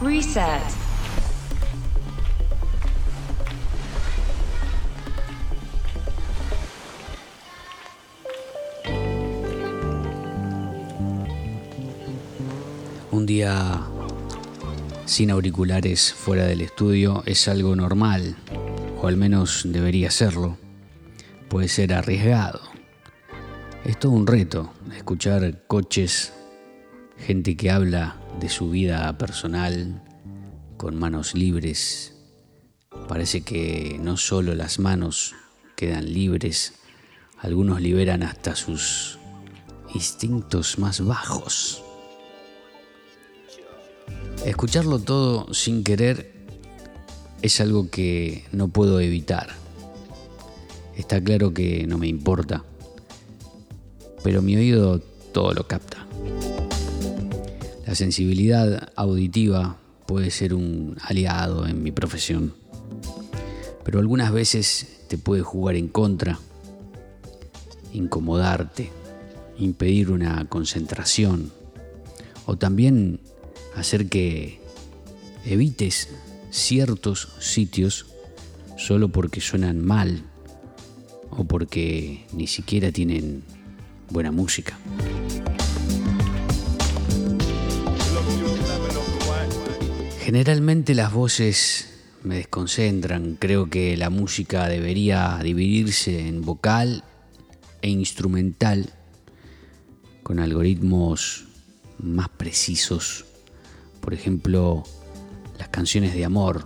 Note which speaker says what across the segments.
Speaker 1: Reset.
Speaker 2: Un día sin auriculares fuera del estudio es algo normal, o al menos debería serlo. Puede ser arriesgado. Es todo un reto escuchar coches, gente que habla de su vida personal con manos libres. Parece que no solo las manos quedan libres, algunos liberan hasta sus instintos más bajos. Escucharlo todo sin querer es algo que no puedo evitar. Está claro que no me importa, pero mi oído todo lo capta. La sensibilidad auditiva puede ser un aliado en mi profesión, pero algunas veces te puede jugar en contra, incomodarte, impedir una concentración o también hacer que evites ciertos sitios solo porque suenan mal o porque ni siquiera tienen buena música. Generalmente las voces me desconcentran, creo que la música debería dividirse en vocal e instrumental con algoritmos más precisos. Por ejemplo, las canciones de amor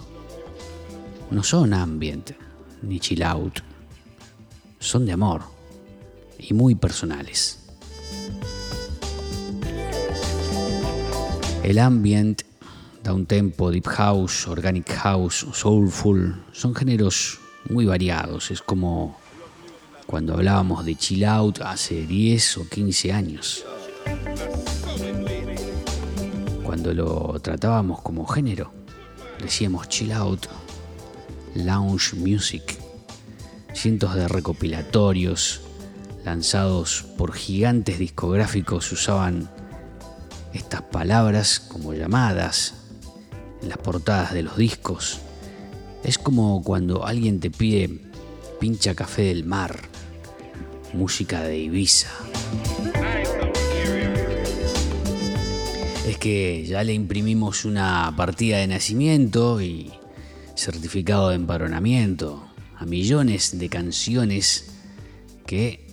Speaker 2: no son ambient ni chill out, son de amor y muy personales. El ambient, down tempo, deep house, organic house, soulful, son géneros muy variados. Es como cuando hablábamos de chill out hace 10 o 15 años. Cuando lo tratábamos como género, decíamos chill out, lounge music, cientos de recopilatorios lanzados por gigantes discográficos usaban estas palabras como llamadas en las portadas de los discos. Es como cuando alguien te pide pincha café del mar, música de Ibiza. Es que ya le imprimimos una partida de nacimiento y certificado de empadronamiento a millones de canciones que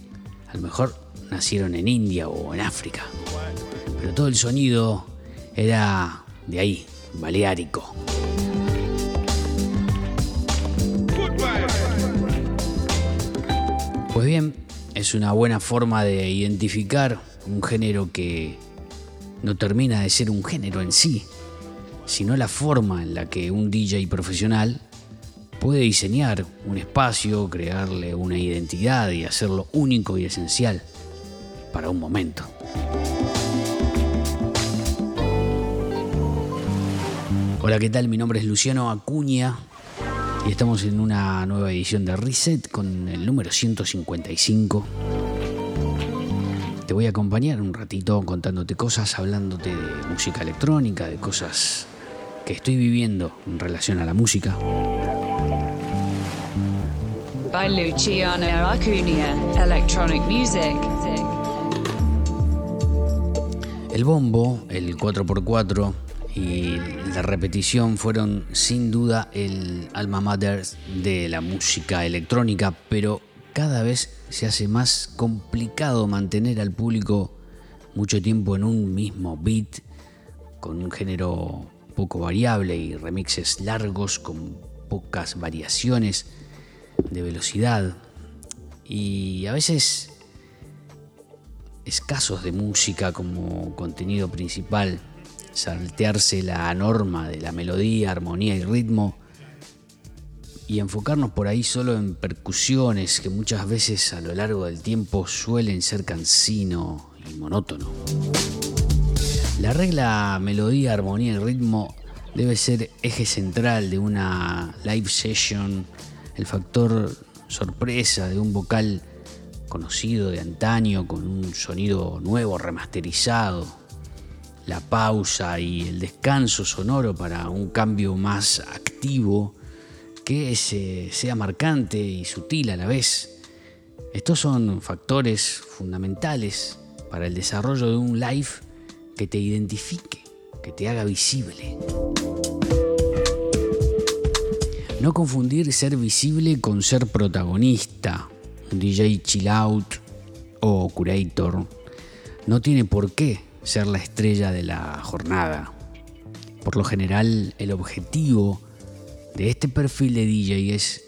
Speaker 2: a lo mejor nacieron en India o en África. Pero todo el sonido era de ahí, baleárico. Pues bien, es una buena forma de identificar un género que no termina de ser un género en sí, sino la forma en la que un DJ profesional puede diseñar un espacio, crearle una identidad y hacerlo único y esencial para un momento. Hola, ¿qué tal? Mi nombre es Luciano Acuña y estamos en una nueva edición de Reset con el número 155. Te voy a acompañar un ratito contándote cosas, hablándote de música electrónica, de cosas que estoy viviendo en relación a la música.
Speaker 1: By Luciano Acuna, electronic music.
Speaker 2: El bombo, el 4x4 y la repetición fueron sin duda el alma mater de la música electrónica, pero cada vez se hace más complicado mantener al público mucho tiempo en un mismo beat, con un género poco variable y remixes largos con pocas variaciones de velocidad y a veces escasos de música como contenido principal, saltearse la norma de la melodía, armonía y ritmo y enfocarnos por ahí solo en percusiones que muchas veces a lo largo del tiempo suelen ser cansino y monótono. La regla melodía, armonía y ritmo debe ser eje central de una live session, el factor sorpresa de un vocal conocido de antaño con un sonido nuevo, remasterizado, la pausa y el descanso sonoro para un cambio más activo que sea marcante y sutil a la vez. Estos son factores fundamentales para el desarrollo de un live que te identifique, que te haga visible. No confundir ser visible con ser protagonista. DJ chill out o curator no tiene por qué ser la estrella de la jornada. Por lo general, el objetivo de este perfil de DJ es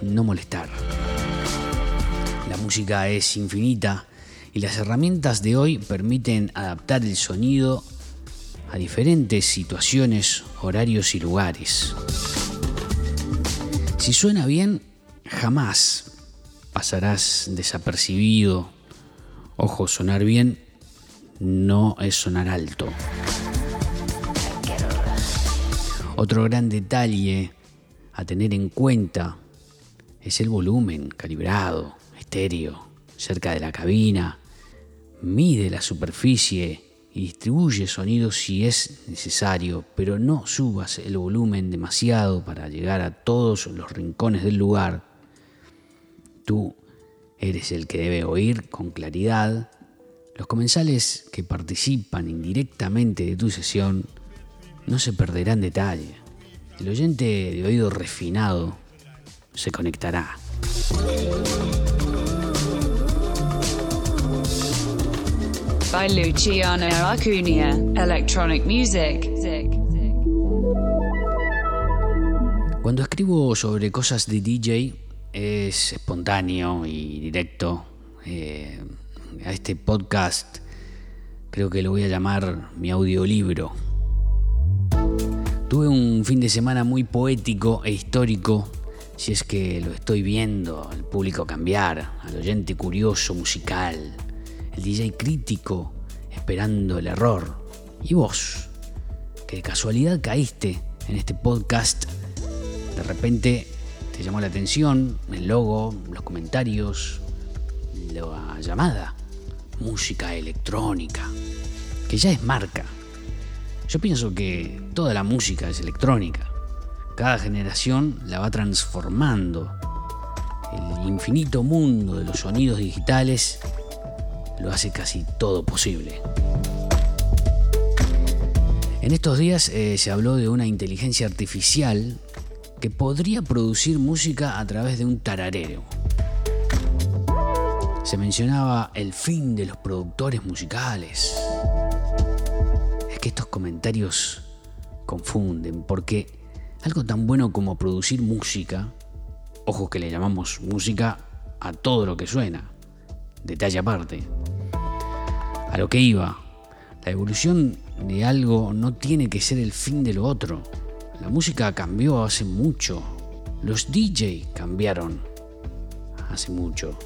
Speaker 2: no molestar. La música es infinita y las herramientas de hoy permiten adaptar el sonido a diferentes situaciones, horarios y lugares. Si suena bien, jamás pasarás desapercibido. Ojo, sonar bien no es sonar alto. Otro gran detalle a tener en cuenta es el volumen calibrado, estéreo, cerca de la cabina. Mide la superficie y distribuye sonidos si es necesario, pero no subas el volumen demasiado para llegar a todos los rincones del lugar. Tú eres el que debe oír con claridad. Los comensales que participan indirectamente de tu sesión no se perderán detalle. El oyente de oído refinado se conectará.
Speaker 1: By Luciano Acuna, Electronic Music.
Speaker 2: Cuando escribo sobre cosas de DJ es espontáneo y directo. Eh, a este podcast creo que lo voy a llamar mi audiolibro. Tuve un fin de semana muy poético e histórico, si es que lo estoy viendo, al público cambiar, al oyente curioso musical, el DJ crítico esperando el error, y vos, que de casualidad caíste en este podcast, de repente te llamó la atención el logo, los comentarios, la llamada, música electrónica, que ya es marca yo pienso que toda la música es electrónica. Cada generación la va transformando. El infinito mundo de los sonidos digitales lo hace casi todo posible. En estos días eh, se habló de una inteligencia artificial que podría producir música a través de un tararero. Se mencionaba el fin de los productores musicales que estos comentarios confunden, porque algo tan bueno como producir música, ojo que le llamamos música a todo lo que suena, detalle aparte, a lo que iba, la evolución de algo no tiene que ser el fin de lo otro. La música cambió hace mucho, los DJ cambiaron hace mucho.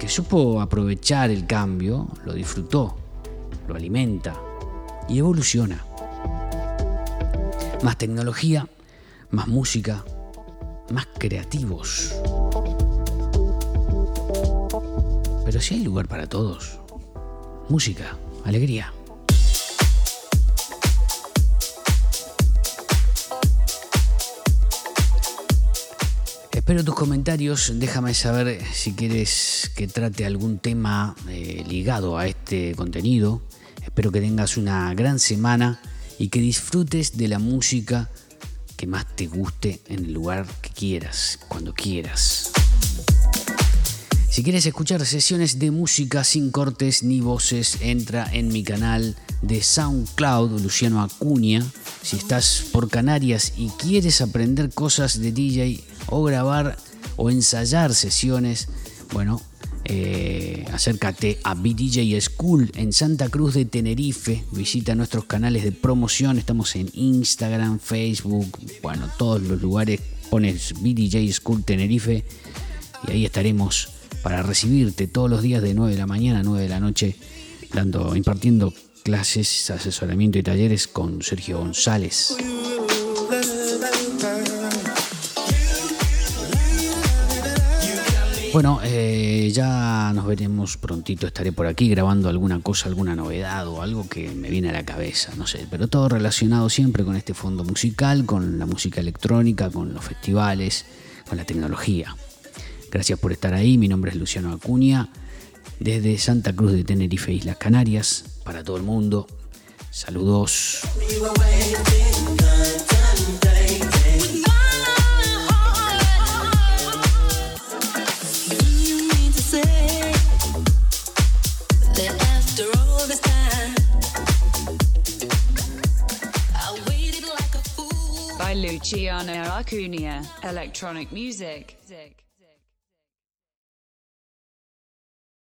Speaker 2: Que supo aprovechar el cambio lo disfrutó, lo alimenta y evoluciona. Más tecnología, más música, más creativos. Pero si hay lugar para todos. Música, alegría. Espero tus comentarios, déjame saber si quieres que trate algún tema eh, ligado a este contenido Espero que tengas una gran semana y que disfrutes de la música que más te guste en el lugar que quieras, cuando quieras. Si quieres escuchar sesiones de música sin cortes ni voces, entra en mi canal de SoundCloud, Luciano Acuña. Si estás por Canarias y quieres aprender cosas de DJ o grabar o ensayar sesiones, bueno, eh, acércate a BDJ School en Santa Cruz de Tenerife. Visita nuestros canales de promoción. Estamos en Instagram, Facebook, bueno, todos los lugares. Pones BDJ School Tenerife y ahí estaremos para recibirte todos los días de 9 de la mañana a 9 de la noche, dando, impartiendo clases, asesoramiento y talleres con Sergio González. Bueno, eh, ya nos veremos prontito, estaré por aquí grabando alguna cosa, alguna novedad o algo que me viene a la cabeza, no sé, pero todo relacionado siempre con este fondo musical, con la música electrónica, con los festivales, con la tecnología. Gracias por estar ahí, mi nombre es Luciano Acuña, desde Santa Cruz de Tenerife, Islas Canarias, para todo el mundo. Saludos.
Speaker 1: Luciano Acuna, electronic music.